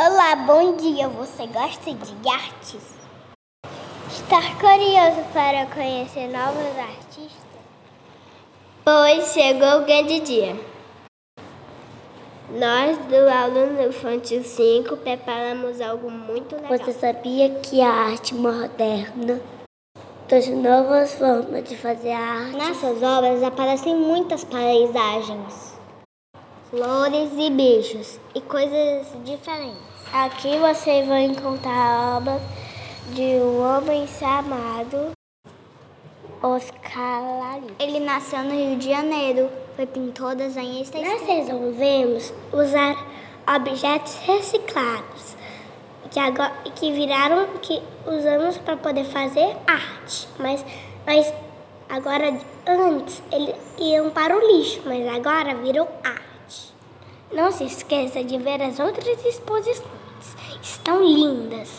Olá, bom dia. Você gosta de artes? Está curioso para conhecer novos artistas? Pois chegou o grande dia. Nós do aluno infantil 5 preparamos algo muito legal. Você sabia que a arte moderna trouxe novas formas de fazer arte? Nessas obras aparecem muitas paisagens, flores e bichos e coisas diferentes. Aqui você vai encontrar obras de um homem chamado Oscar Lali. Ele nasceu no Rio de Janeiro, foi pintor, desenhista e Nós resolvemos usar objetos reciclados que, agora, que viraram, que usamos para poder fazer arte. Mas, mas agora, antes, eles iam para o lixo, mas agora viram arte. Não se esqueça de ver as outras exposições, estão lindas!